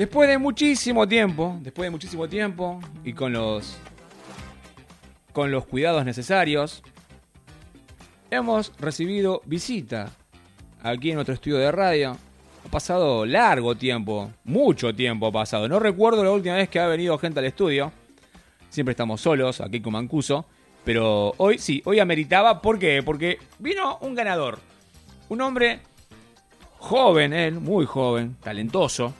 Después de muchísimo tiempo, después de muchísimo tiempo y con los con los cuidados necesarios, hemos recibido visita aquí en nuestro estudio de radio. Ha pasado largo tiempo, mucho tiempo ha pasado. No recuerdo la última vez que ha venido gente al estudio. Siempre estamos solos aquí con Mancuso. Pero hoy sí, hoy ameritaba. ¿Por qué? Porque vino un ganador. Un hombre joven, él, muy joven, talentoso.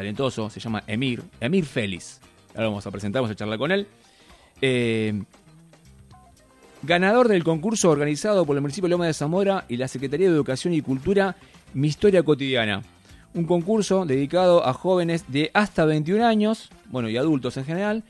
Talentoso, se llama Emir. Emir Félix. Ahora vamos a presentar, vamos a charlar con él. Eh, ganador del concurso organizado por el municipio de Loma de Zamora y la Secretaría de Educación y Cultura, Mi Historia Cotidiana. Un concurso dedicado a jóvenes de hasta 21 años, bueno, y adultos en general.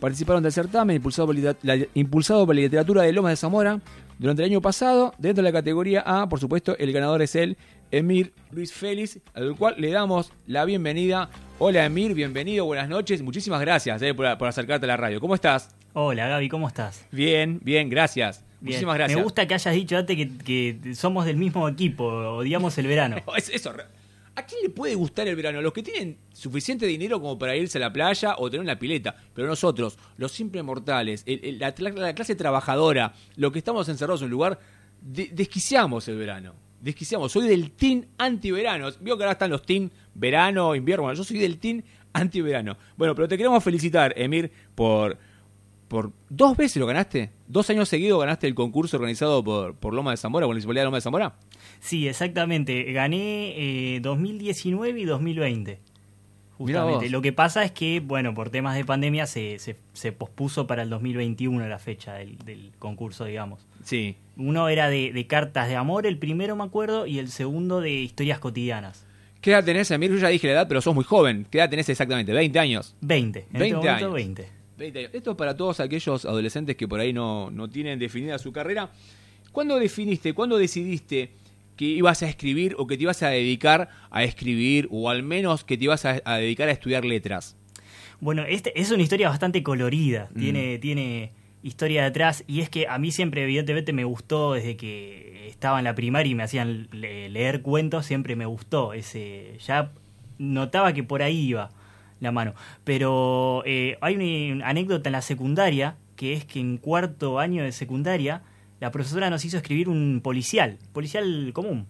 Participaron del certamen impulsado por, la, impulsado por la literatura de Lomas de Zamora durante el año pasado. Dentro de la categoría A, por supuesto, el ganador es el Emir Luis Félix, al cual le damos la bienvenida. Hola Emir, bienvenido, buenas noches. Muchísimas gracias eh, por, por acercarte a la radio. ¿Cómo estás? Hola Gaby, ¿cómo estás? Bien, bien, gracias. Muchísimas gracias. Me gusta que hayas dicho antes que, somos del mismo equipo, odiamos el verano. eso, ¿A quién le puede gustar el verano? Los que tienen suficiente dinero como para irse a la playa o tener una pileta. Pero nosotros, los simples mortales, la, clase trabajadora, los que estamos encerrados en un lugar, desquiciamos el verano. Desquiciamos. Soy del team anti-verano. Veo que ahora están los team verano, invierno. yo soy del team anti-verano. Bueno, pero te queremos felicitar, Emir, por por dos veces lo ganaste. Dos años seguidos ganaste el concurso organizado por, por Loma de Zamora, por la Municipalidad de Loma de Zamora. Sí, exactamente. Gané 2019 eh, y 2020. Justamente. Lo que pasa es que, bueno, por temas de pandemia se, se, pospuso para el 2021 la fecha del, concurso, digamos. Sí. Uno era de, cartas de amor, el primero me acuerdo, y el segundo de historias cotidianas. ¿Qué edad tenés, Emir? Yo ya dije la edad, pero sos muy joven. ¿Qué edad tenés exactamente? ¿20 años? 20. En 20 este años. 20. Esto es para todos aquellos adolescentes que por ahí no, no tienen definida su carrera. ¿Cuándo definiste, cuándo decidiste que ibas a escribir o que te ibas a dedicar a escribir o al menos que te ibas a, dedicar a estudiar letras? Bueno, este es una historia bastante colorida, mm. tiene, tiene historia detrás y es que a mí siempre evidentemente me gustó desde que estaba en la primaria y me hacían leer cuentos, siempre me gustó ese ya notaba que por ahí iba la mano. Pero eh, hay una anécdota en la secundaria, que es que en cuarto año de secundaria, la profesora nos hizo escribir un policial, policial común,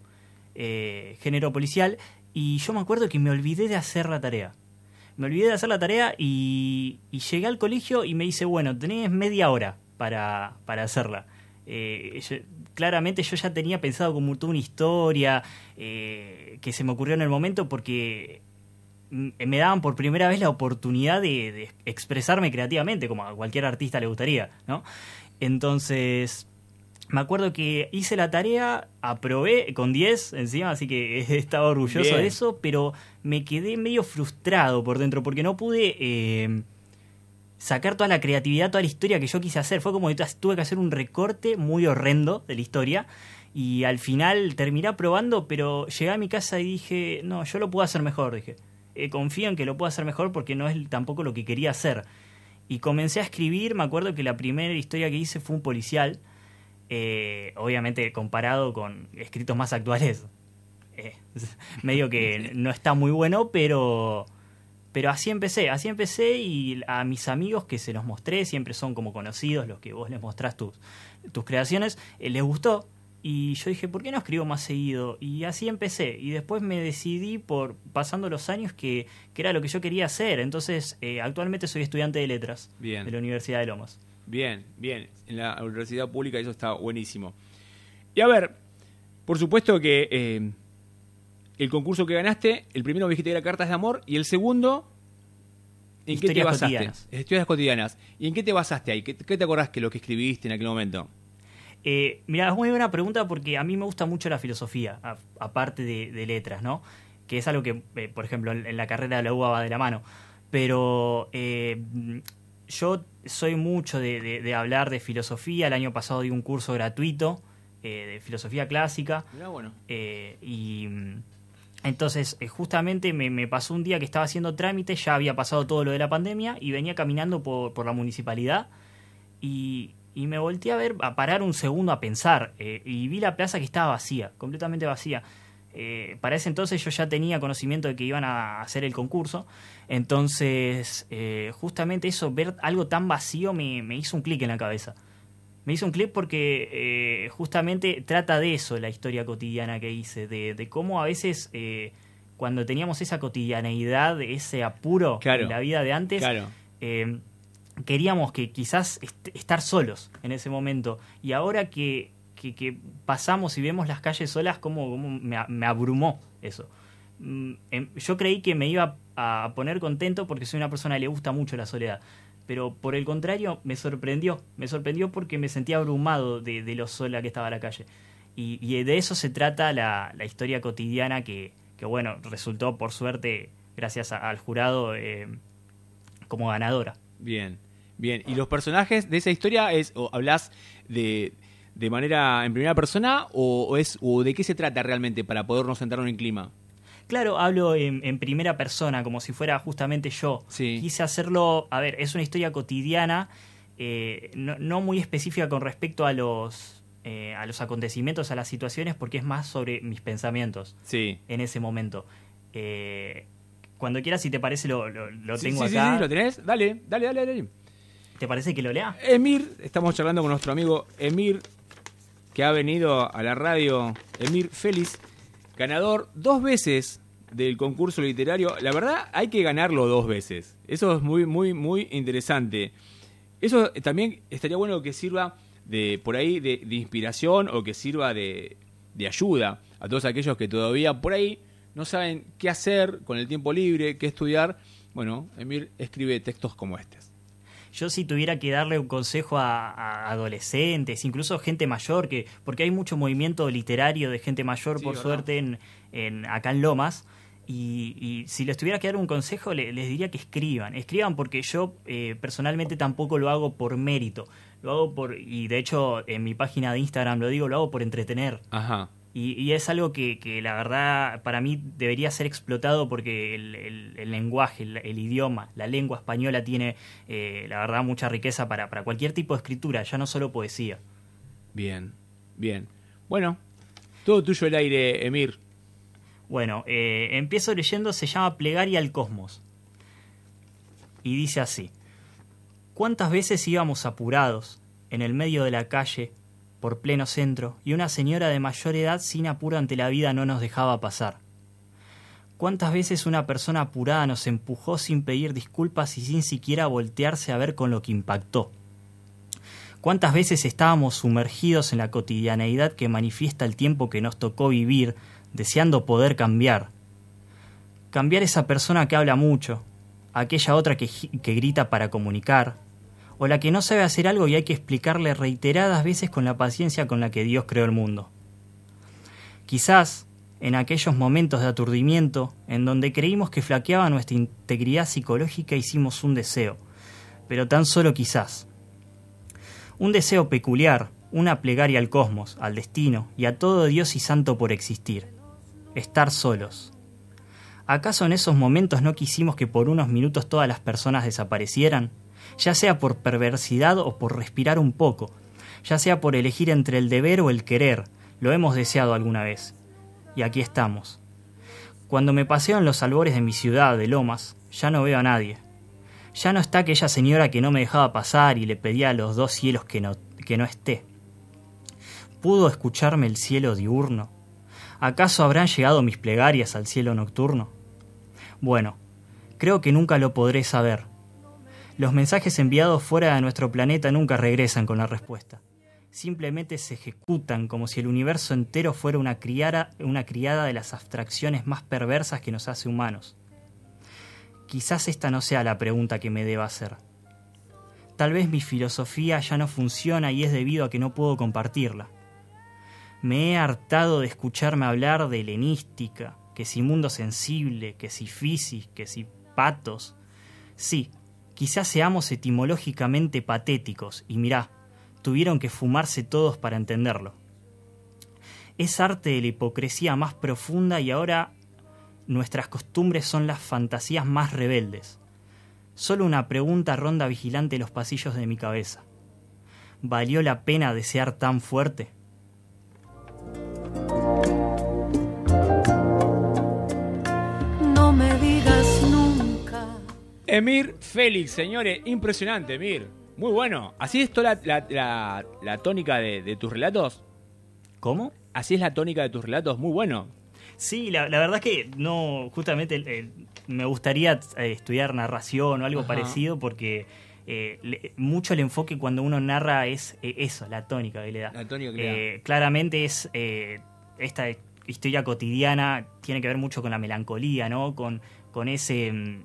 eh, género policial, y yo me acuerdo que me olvidé de hacer la tarea. Me olvidé de hacer la tarea y, llegué al colegio y me dice, bueno, tenés media hora para, para hacerla. Eh, claramente yo ya tenía pensado como toda una historia que se me ocurrió en el momento porque me daban por primera vez la oportunidad de, expresarme creativamente, como a cualquier artista le gustaría, ¿no? Entonces, me acuerdo que hice la tarea, aprobé con 10 encima, así que estaba orgulloso de eso, pero me quedé medio frustrado por dentro porque no pude eh, sacar toda la creatividad, toda la historia que yo quise hacer. Fue como que tuve que hacer un recorte muy horrendo de la historia. Y al final terminé aprobando, pero llegué a mi casa y dije, no, yo lo puedo hacer mejor, dije eh, confío en que lo pueda hacer mejor porque no es tampoco lo que quería hacer. Y comencé a escribir, me acuerdo que la primera historia que hice fue un policial, eh, obviamente comparado con escritos más actuales, eh, medio que no está muy bueno, pero, pero así empecé, así empecé y a mis amigos que se los mostré, siempre son como conocidos los que vos les mostrás tus, tus creaciones, les gustó y yo dije, ¿por qué no escribo más seguido? Y así empecé. Y después me decidí, por pasando los años, que, era lo que yo quería hacer. Entonces, eh, actualmente soy estudiante de letras de la Universidad de Lomas. Bien, bien. En la universidad pública eso está buenísimo. Y a ver, por supuesto que eh, el concurso que ganaste, el primero me dijiste que era Cartas de Amor, y el segundo, ¿en qué te basaste? Cotidianas. Historias cotidianas. ¿Y en qué te basaste ahí? ¿Qué, ¿Qué te acordás que lo que escribiste en aquel momento? Eh, mira, es muy buena pregunta porque a mí me gusta mucho la filosofía, aparte de, letras, ¿no? Que es algo que, eh, por ejemplo, en, la carrera de la UBA va de la mano. Pero eh, yo soy mucho de, hablar de filosofía. El año pasado di un curso gratuito de filosofía clásica. Bueno. y entonces, justamente me, pasó un día que estaba haciendo trámites, ya había pasado todo lo de la pandemia y venía caminando por, por la municipalidad. Y, y me volteé a ver, a parar un segundo a pensar, eh, y vi la plaza que estaba vacía, completamente vacía. Eh, para ese entonces yo ya tenía conocimiento de que iban a hacer el concurso, entonces eh, justamente eso, ver algo tan vacío me, hizo un clic en la cabeza. Me hizo un clic porque eh, justamente trata de eso la historia cotidiana que hice, de, cómo a veces cuando teníamos esa cotidianeidad, ese apuro en la vida de antes, queríamos que quizás estar solos en ese momento. Y ahora que que, pasamos y vemos las calles solas, como, me, abrumó eso. Mm, em, yo creí que me iba a poner contento porque soy una persona que le gusta mucho la soledad. Pero por el contrario, me sorprendió. Me sorprendió porque me sentía abrumado de, lo sola que estaba la calle. Y, de eso se trata la, historia cotidiana que, bueno, resultó por suerte, gracias al jurado, eh, como ganadora. Bien, bien. ¿Y los personajes de esa historia es, o hablas de, de manera en primera persona o, es o de qué se trata realmente para podernos sentar en el clima? Claro, hablo en, primera persona, como si fuera justamente yo. Quise hacerlo, a ver, es una historia cotidiana, eh, no, muy específica con respecto a los, eh, a los acontecimientos, a las situaciones, porque es más sobre mis pensamientos sí. en ese momento. Eh, cuando quieras, si te parece, lo, lo, tengo acá. Sí, sí, lo tenés. Dale, dale, dale, dale. ¿Te parece que lo lea? Emir, estamos charlando con nuestro amigo Emir que ha venido a la radio Emir Félix, ganador dos veces del concurso literario. La verdad, hay que ganarlo dos veces. Eso es muy, muy, muy interesante. Eso también estaría bueno que sirva de por ahí de, inspiración o que sirva de, de, ayuda a todos aquellos que todavía por ahí no saben qué hacer con el tiempo libre, qué estudiar. Bueno, Emir escribe textos como estos yo si tuviera que darle un consejo a, adolescentes, incluso gente mayor, que porque hay mucho movimiento literario de gente mayor, por suerte, en, acá en Lomas, y, si les tuviera que dar un consejo, les, diría que escriban. Escriban porque yo eh, personalmente tampoco lo hago por mérito. Lo hago por, y de hecho en mi página de Instagram lo digo, lo hago por entretener. Ajá. Y, es algo que, la verdad para mí debería ser explotado porque el, lenguaje, el, idioma, la lengua española tiene, eh, la verdad, mucha riqueza para, cualquier tipo de escritura, ya no solo poesía. Bien, bien. Bueno, todo tuyo el aire, Emir. Bueno, eh, empiezo leyendo, se llama Plegaria al Cosmos. Y dice así, ¿cuántas veces íbamos apurados en el medio de la calle por pleno centro, y una señora de mayor edad sin apuro ante la vida no nos dejaba pasar. ¿Cuántas veces una persona apurada nos empujó sin pedir disculpas y sin siquiera voltearse a ver con lo que impactó? ¿Cuántas veces estábamos sumergidos en la cotidianeidad que manifiesta el tiempo que nos tocó vivir, deseando poder cambiar? Cambiar esa persona que habla mucho, aquella otra que, que grita para comunicar, o la que no sabe hacer algo y hay que explicarle reiteradas veces con la paciencia con la que Dios creó el mundo. Quizás, en aquellos momentos de aturdimiento, en donde creímos que flaqueaba nuestra integridad psicológica, hicimos un deseo, pero tan solo quizás. Un deseo peculiar, una plegaria al cosmos, al destino y a todo Dios y santo por existir. Estar solos. ¿Acaso en esos momentos no quisimos que por unos minutos todas las personas desaparecieran? Ya sea por perversidad o por respirar un poco, ya sea por elegir entre el deber o el querer, lo hemos deseado alguna vez. Y aquí estamos. Cuando me paseo en los albores de mi ciudad de Lomas, ya no veo a nadie. Ya no está aquella señora que no me dejaba pasar y le pedía a los dos cielos que no, que no esté. ¿Pudo escucharme el cielo diurno? ¿Acaso habrán llegado mis plegarias al cielo nocturno? Bueno, creo que nunca lo podré saber, los mensajes enviados fuera de nuestro planeta nunca regresan con la respuesta. Simplemente se ejecutan como si el universo entero fuera una criada, una criada de las abstracciones más perversas que nos hace humanos. Quizás esta no sea la pregunta que me deba hacer. Tal vez mi filosofía ya no funciona y es debido a que no puedo compartirla. Me he hartado de escucharme hablar de helenística, que si mundo sensible, que si fisis, que si patos. Sí, Quizás seamos etimológicamente patéticos, y mirá, tuvieron que fumarse todos para entenderlo. Es arte de la hipocresía más profunda y ahora nuestras costumbres son las fantasías más rebeldes. Solo una pregunta ronda vigilante los pasillos de mi cabeza. ¿Valió la pena desear tan fuerte? Emir Félix, señores, impresionante, Emir. Muy bueno. ¿Así es toda la, la- la tónica de, de tus relatos? ¿Cómo? ¿Así es la tónica de tus relatos? Muy bueno. Sí, la, la verdad es que no, justamente eh, me gustaría eh, estudiar narración o algo Ajá. parecido porque eh, le- mucho el enfoque cuando uno narra es eh, eso, la tónica que le da. La tónica que le Eh, claramente es eh, esta historia cotidiana, tiene que ver mucho con la melancolía, ¿no? Con, con ese, mm,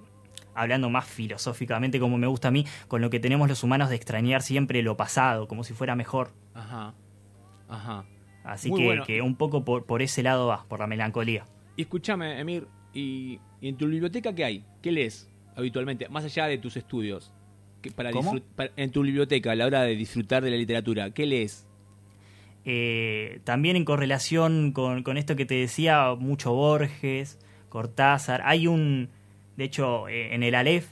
hablando más filosóficamente como me gusta a mí, con lo que tenemos los humanos de extrañar siempre lo pasado, como si fuera mejor. Ajá. Ajá. Así Muy que, bueno. que un poco por, por ese lado va, por la melancolía. Y escúchame, Emir, ¿y, y en tu biblioteca qué hay? ¿Qué lees habitualmente, más allá de tus estudios? ¿Qué- para ¿Cómo? para- en tu biblioteca, a la hora de disfrutar de la literatura, ¿qué lees? Eh, también en correlación con, con esto que te decía, mucho Borges, Cortázar. Hay un, de hecho, eh, en el Aleph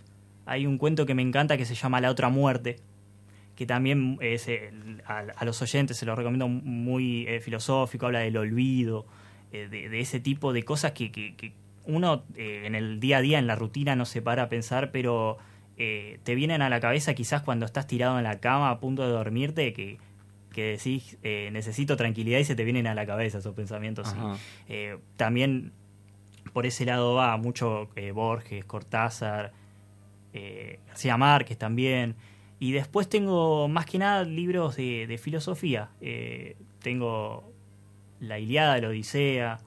hay un cuento que me encanta que se llama La otra muerte, que también es, eh, a, a los oyentes se lo recomiendo muy eh, filosófico, habla del olvido, de, de ese tipo de cosas que, que- que uno en el día a día, en la rutina, no se para a pensar, pero te vienen a la cabeza quizás cuando estás tirado en la cama a punto de dormirte, que, que decís eh, necesito tranquilidad y se te vienen a la cabeza esos pensamientos. también por ese lado va mucho eh, Borges, Cortázar, eh, García Márquez también. Y después tengo más que nada libros de, de filosofía. Eh, tengo La Iliada, la Odisea,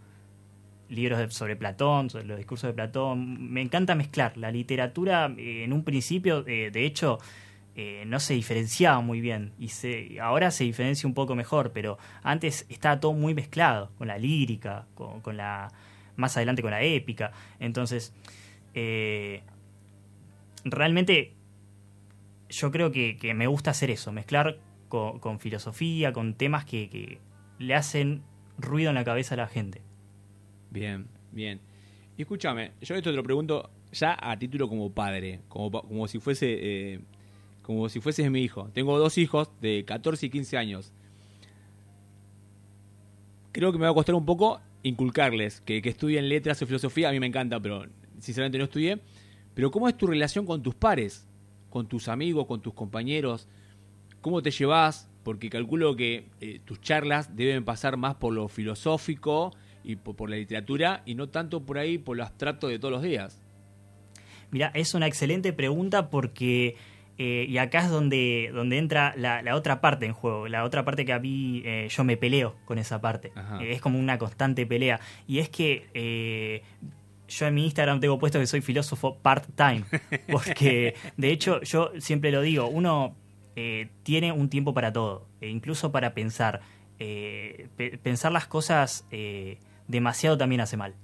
libros de- sobre Platón, sobre los discursos de Platón. Me encanta mezclar. La literatura, eh, en un principio, de hecho, no se diferenciaba muy bien. Y se, ahora se diferencia un poco mejor, pero antes estaba todo muy mezclado, con la lírica, con la. Más adelante con la épica. Entonces, eh, realmente yo creo que, me gusta hacer eso, mezclar con, filosofía, con temas que, le hacen ruido en la cabeza a la gente. Bien, bien. Y escúchame, yo esto te lo pregunto ya a título como padre, como, como si fuese eh, como si fueses mi hijo. Tengo dos hijos de 14 y 15 años. Creo que me va a costar un poco inculcarles que, que estudien letras o filosofía. A mí me encanta, pero sinceramente no estudié. Pero ¿cómo es tu relación con tus pares? Con tus amigos, con tus compañeros. ¿Cómo te llevas? Porque calculo que eh, tus charlas deben pasar más por lo filosófico y por, por la literatura y no tanto por ahí por lo abstracto de todos los días. Mira, es una excelente pregunta porque, eh, y acá es donde, donde entra la, la otra parte en juego, la otra parte que a mí eh, yo me peleo con esa parte. Eh, es como una constante pelea. Y es que eh, yo en mi Instagram tengo puesto que soy filósofo part-time, porque de hecho yo siempre lo digo, uno eh, tiene un tiempo para todo, e incluso para pensar. Pe- pensar las cosas demasiado también hace mal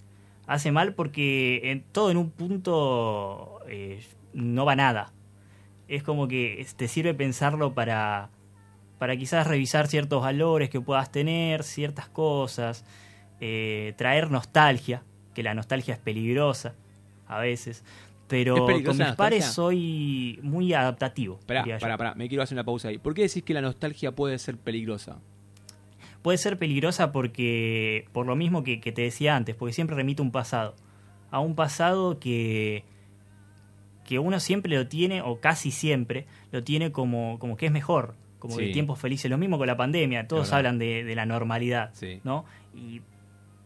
hace mal porque en, todo en un punto no va nada. Es como que te sirve pensarlo para, para quizás revisar ciertos valores que puedas tener, ciertas cosas, eh, traer nostalgia, que la nostalgia es peligrosa a veces. Pero ¿Es peligrosa con mis pares nostalgia? soy muy adaptativo. Pará, pará, pará, me quiero hacer una pausa ahí. ¿Por qué decís que la nostalgia puede ser peligrosa? puede ser peligrosa porque por lo mismo que, que te decía antes, porque siempre remite a un pasado, a un pasado que que uno siempre lo tiene o casi siempre lo tiene como como que es mejor, como Sí. de tiempos felices. Lo mismo con la pandemia, todos hablan de, de la normalidad, Sí. ¿no? Y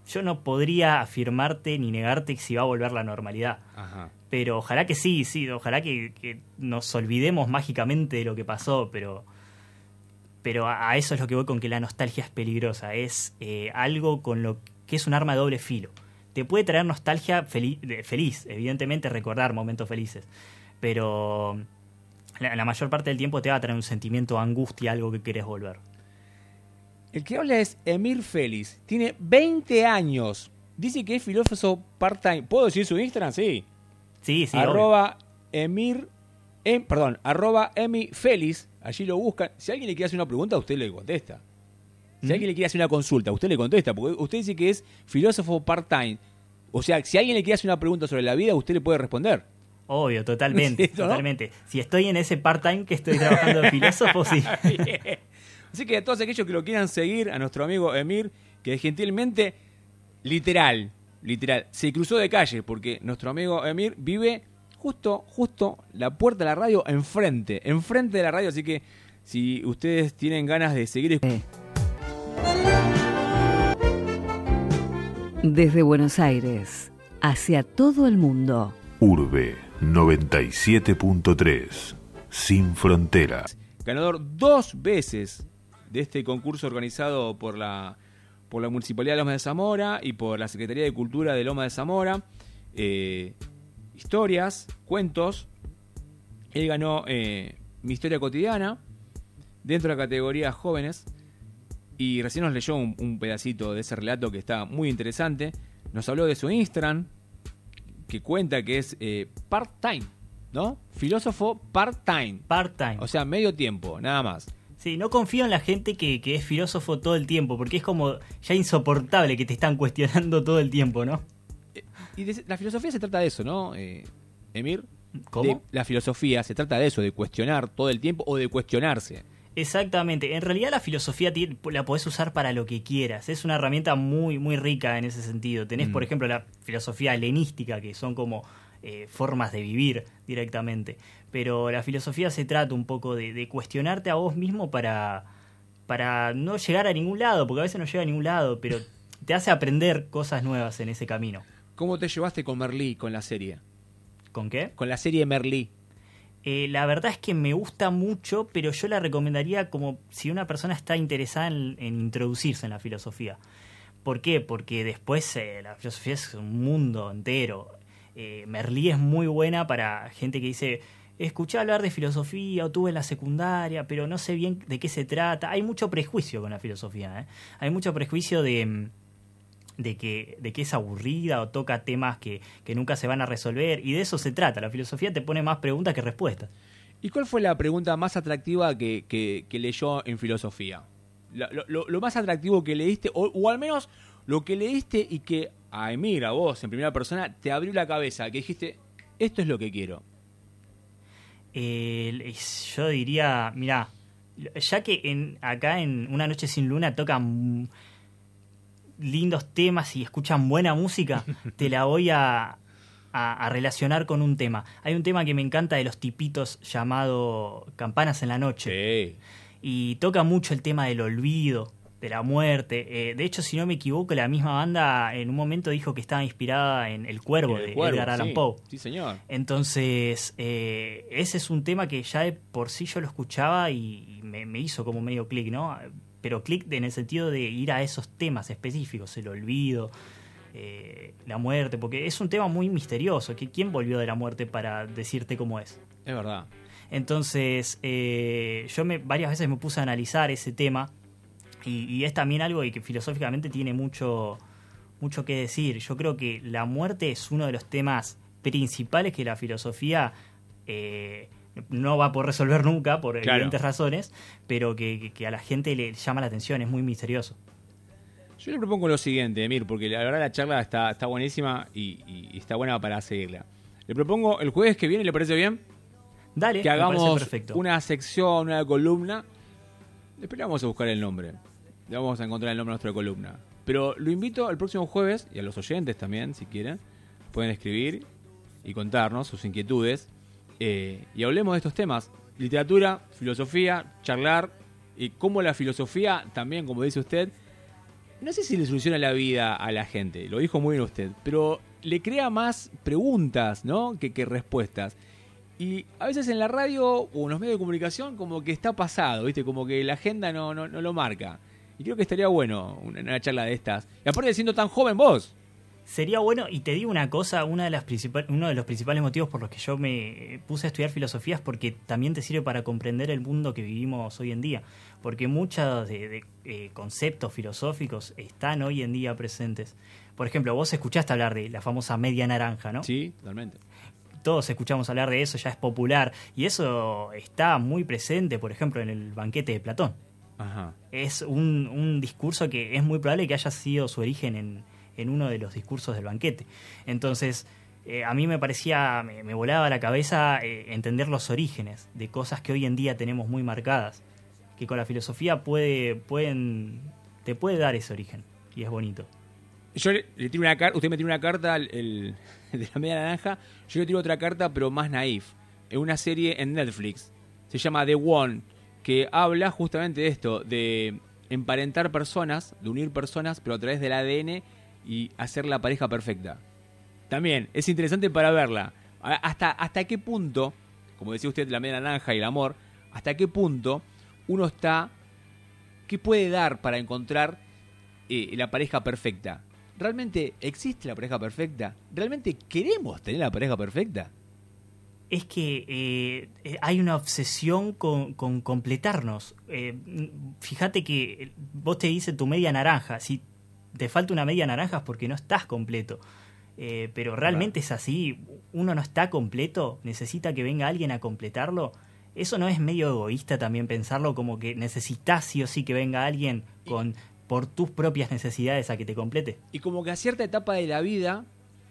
yo no podría afirmarte ni negarte si va a volver la normalidad. Ajá. Pero ojalá que sí, sí, ojalá que, que nos olvidemos mágicamente de lo que pasó, pero, pero a, a eso es lo que voy con que la nostalgia es peligrosa, es eh, algo con lo que es un arma de doble filo. Te puede traer nostalgia feliz, evidentemente recordar momentos felices, pero la, la mayor parte del tiempo te va a traer un sentimiento de angustia, algo que querés volver. El que habla es Emir Félix. Tiene 20 años. Dice que es filósofo part-time. ¿Puedo decir su Instagram? Sí. Sí, sí, obvio. arroba Emir. em- perdón, arroba Emi Félix. Allí lo buscan. Si alguien le quiere hacer una pregunta, usted le contesta. Si ¿Mm? alguien le quiere hacer una consulta, usted le contesta. Porque usted dice que es filósofo part-time. O sea, si alguien le quiere hacer una pregunta sobre la vida, usted le puede responder. Obvio, totalmente, Sí, ¿no? totalmente. Si estoy en ese part-time que estoy trabajando de filósofo, sí. Así que a todos aquellos que lo quieran seguir, a nuestro amigo Emir, que gentilmente, literal, literal, se cruzó de calle, porque nuestro amigo Emir vive justo, justo la puerta de la radio enfrente, enfrente de la radio, así que si ustedes tienen ganas de seguir Desde Buenos Aires, hacia todo el mundo. Urbe 97.3, sin fronteras. Ganador dos veces de este concurso organizado por la, por la Municipalidad de Loma de Zamora y por la Secretaría de Cultura de Loma de Zamora. Eh, historias, cuentos. Él ganó eh, Mi Historia Cotidiana dentro de la categoría Jóvenes. Y recién nos leyó un, pedacito de ese relato que está muy interesante. Nos habló de su Instagram, que cuenta que es eh, part-time, ¿no? Filósofo part-time. Part-time. O sea, medio tiempo, nada más. Sí, no confío en la gente que, es filósofo todo el tiempo, porque es como ya insoportable que te están cuestionando todo el tiempo, ¿no? Eh, y la filosofía se trata de eso, ¿no, eh, Emir? ¿Cómo? la filosofía se trata de eso, de cuestionar todo el tiempo o de cuestionarse. Exactamente. En realidad la filosofía la podés usar para lo que quieras. Es una herramienta muy, muy rica en ese sentido. Tenés, por mm. ejemplo, la filosofía helenística, que son como eh, formas de vivir directamente. Pero la filosofía se trata un poco de, cuestionarte a vos mismo para, para no llegar a ningún lado, porque a veces no llega a ningún lado, pero te hace aprender cosas nuevas en ese camino. ¿Cómo te llevaste con Merlí, con la serie? ¿Con qué? Con la serie Merlí. Eh, la verdad es que me gusta mucho, pero yo la recomendaría como si una persona está interesada en, introducirse en la filosofía. ¿Por qué? Porque después eh, la filosofía es un mundo entero. Eh, Merlí es muy buena para gente que dice, escuché hablar de filosofía o tuve en la secundaria, pero no sé bien de qué se trata. Hay mucho prejuicio con la filosofía. Hay mucho prejuicio de mm, de que, de que es aburrida o toca temas que, nunca se van a resolver. Y de eso se trata. La filosofía te pone más preguntas que respuestas. ¿Y cuál fue la pregunta más atractiva que, leyó en filosofía? Lo, más atractivo que leíste, o, al menos lo que leíste y que a Emir, a vos, en primera persona, te abrió la cabeza, que dijiste, esto es lo que quiero. yo diría, mira, ya que en, acá en Una Noche sin Luna tocan lindos temas y escuchan buena música, te la voy a, a, relacionar con un tema. Hay un tema que me encanta de los tipitos llamado Campanas en la Noche. Y toca mucho el tema del olvido, de la muerte. Eh, de hecho, si no me equivoco, la misma banda en un momento dijo que estaba inspirada en El Cuervo de Edgar Allan Poe. Sí, señor. Entonces, eh, ese es un tema que ya de por sí yo lo escuchaba y, me, me, hizo como medio clic, ¿no? Pero clic en el sentido de ir a esos temas específicos, el olvido, eh, la muerte, porque es un tema muy misterioso, que quién volvió de la muerte para decirte cómo es. Es verdad. Entonces, eh, yo me, varias veces me puse a analizar ese tema y, es también algo que filosóficamente tiene mucho, mucho que decir. Yo creo que la muerte es uno de los temas principales que la filosofía... Eh, no va a poder resolver nunca por evidentes razones, pero que, a la gente le llama la atención, es muy misterioso. Yo le propongo lo siguiente, Emir, porque la verdad la charla está, está buenísima y, está buena para seguirla. Le propongo el jueves que viene, ¿le parece bien? Dale, que hagamos una sección, una columna. Después le vamos a buscar el nombre. Le vamos a encontrar el nombre de nuestra columna. Pero lo invito al próximo jueves, y a los oyentes también, si quieren, pueden escribir y contarnos sus inquietudes eh, y hablemos de estos temas. Literatura, filosofía, charlar y cómo la filosofía también, como dice usted, no sé si le soluciona la vida a la gente, lo dijo muy bien usted, pero le crea más preguntas, ¿no? Que, respuestas. Y a veces en la radio o en los medios de comunicación como que está pasado, ¿viste? Como que la agenda no, no, no lo marca. Y creo que estaría bueno una, una charla de estas. Y aparte siendo tan joven vos, Sería bueno, y te digo una cosa, una de las uno de los principales motivos por los que yo me puse a estudiar filosofía es porque también te sirve para comprender el mundo que vivimos hoy en día. Porque muchos de, eh, conceptos filosóficos están hoy en día presentes. Por ejemplo, vos escuchaste hablar de la famosa media naranja, ¿no? Sí, totalmente. Todos escuchamos hablar de eso, ya es popular. Y eso está muy presente, por ejemplo, en el banquete de Platón. Ajá. Es un, un discurso que es muy probable que haya sido su origen en, en uno de los discursos del banquete. Entonces, eh, a mí me parecía, me, volaba la cabeza eh, entender los orígenes de cosas que hoy en día tenemos muy marcadas, que con la filosofía puede, pueden, te puede dar ese origen, y es bonito. Yo le, le tiro una carta, usted me tira una carta, el de la media naranja, yo le tiro otra carta, pero más naif. Es una serie en Netflix, se llama The One, que habla justamente de esto, de emparentar personas, de unir personas, pero a través del ADN y hacer la pareja perfecta. También es interesante para verla. Hasta, hasta qué punto, como decía usted, la media naranja y el amor, hasta qué punto uno está, qué puede dar para encontrar eh, la pareja perfecta. ¿Realmente existe la pareja perfecta? ¿Realmente queremos tener la pareja perfecta? es que eh, eh, hay una obsesión con, con completarnos. Fíjate que vos te dices tu media naranja. Si te falta una media naranja es porque no estás completo. Eh, pero realmente es así. Uno no está completo, necesita que venga alguien a completarlo. Eso no es medio egoísta también pensarlo como que necesitas sí o sí que venga alguien con por tus propias necesidades a que te complete. Y como que a cierta etapa de la vida,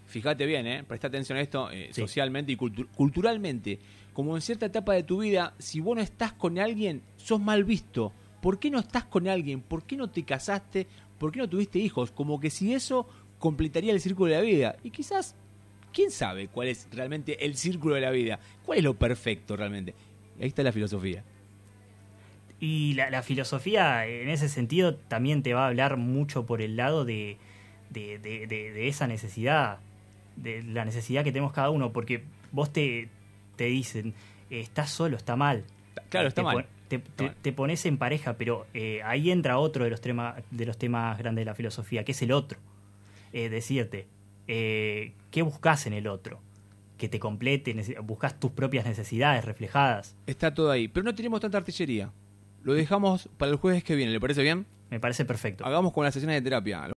fíjate bien, ¿eh? presta atención a esto eh, Sí. socialmente y cultu- culturalmente, como en cierta etapa de tu vida, si vos no estás con alguien, sos mal visto. ¿Por qué no estás con alguien? ¿Por qué no te casaste? ¿Por qué no tuviste hijos? Como que si eso completaría el círculo de la vida. Y quizás, ¿quién sabe cuál es realmente el círculo de la vida? ¿Cuál es lo perfecto realmente? Ahí está la filosofía. Y la, la filosofía, en ese sentido, también te va a hablar mucho por el lado de, de, de- de- de esa necesidad, de la necesidad que tenemos cada uno, porque vos te, te dicen, eh, estás solo, está mal. Claro, está te mal. Te, te- mal. te pones en pareja, pero eh, ahí entra otro de los, tema- de los temas grandes de la filosofía, que es el otro. Eh, decirte, eh, ¿qué buscas en el otro? Que te complete, buscas tus propias necesidades reflejadas. Está todo ahí. Pero no tenemos tanta artillería. Lo dejamos para el jueves que viene, ¿le parece bien? Me parece perfecto. Hagamos con las sesiones de terapia.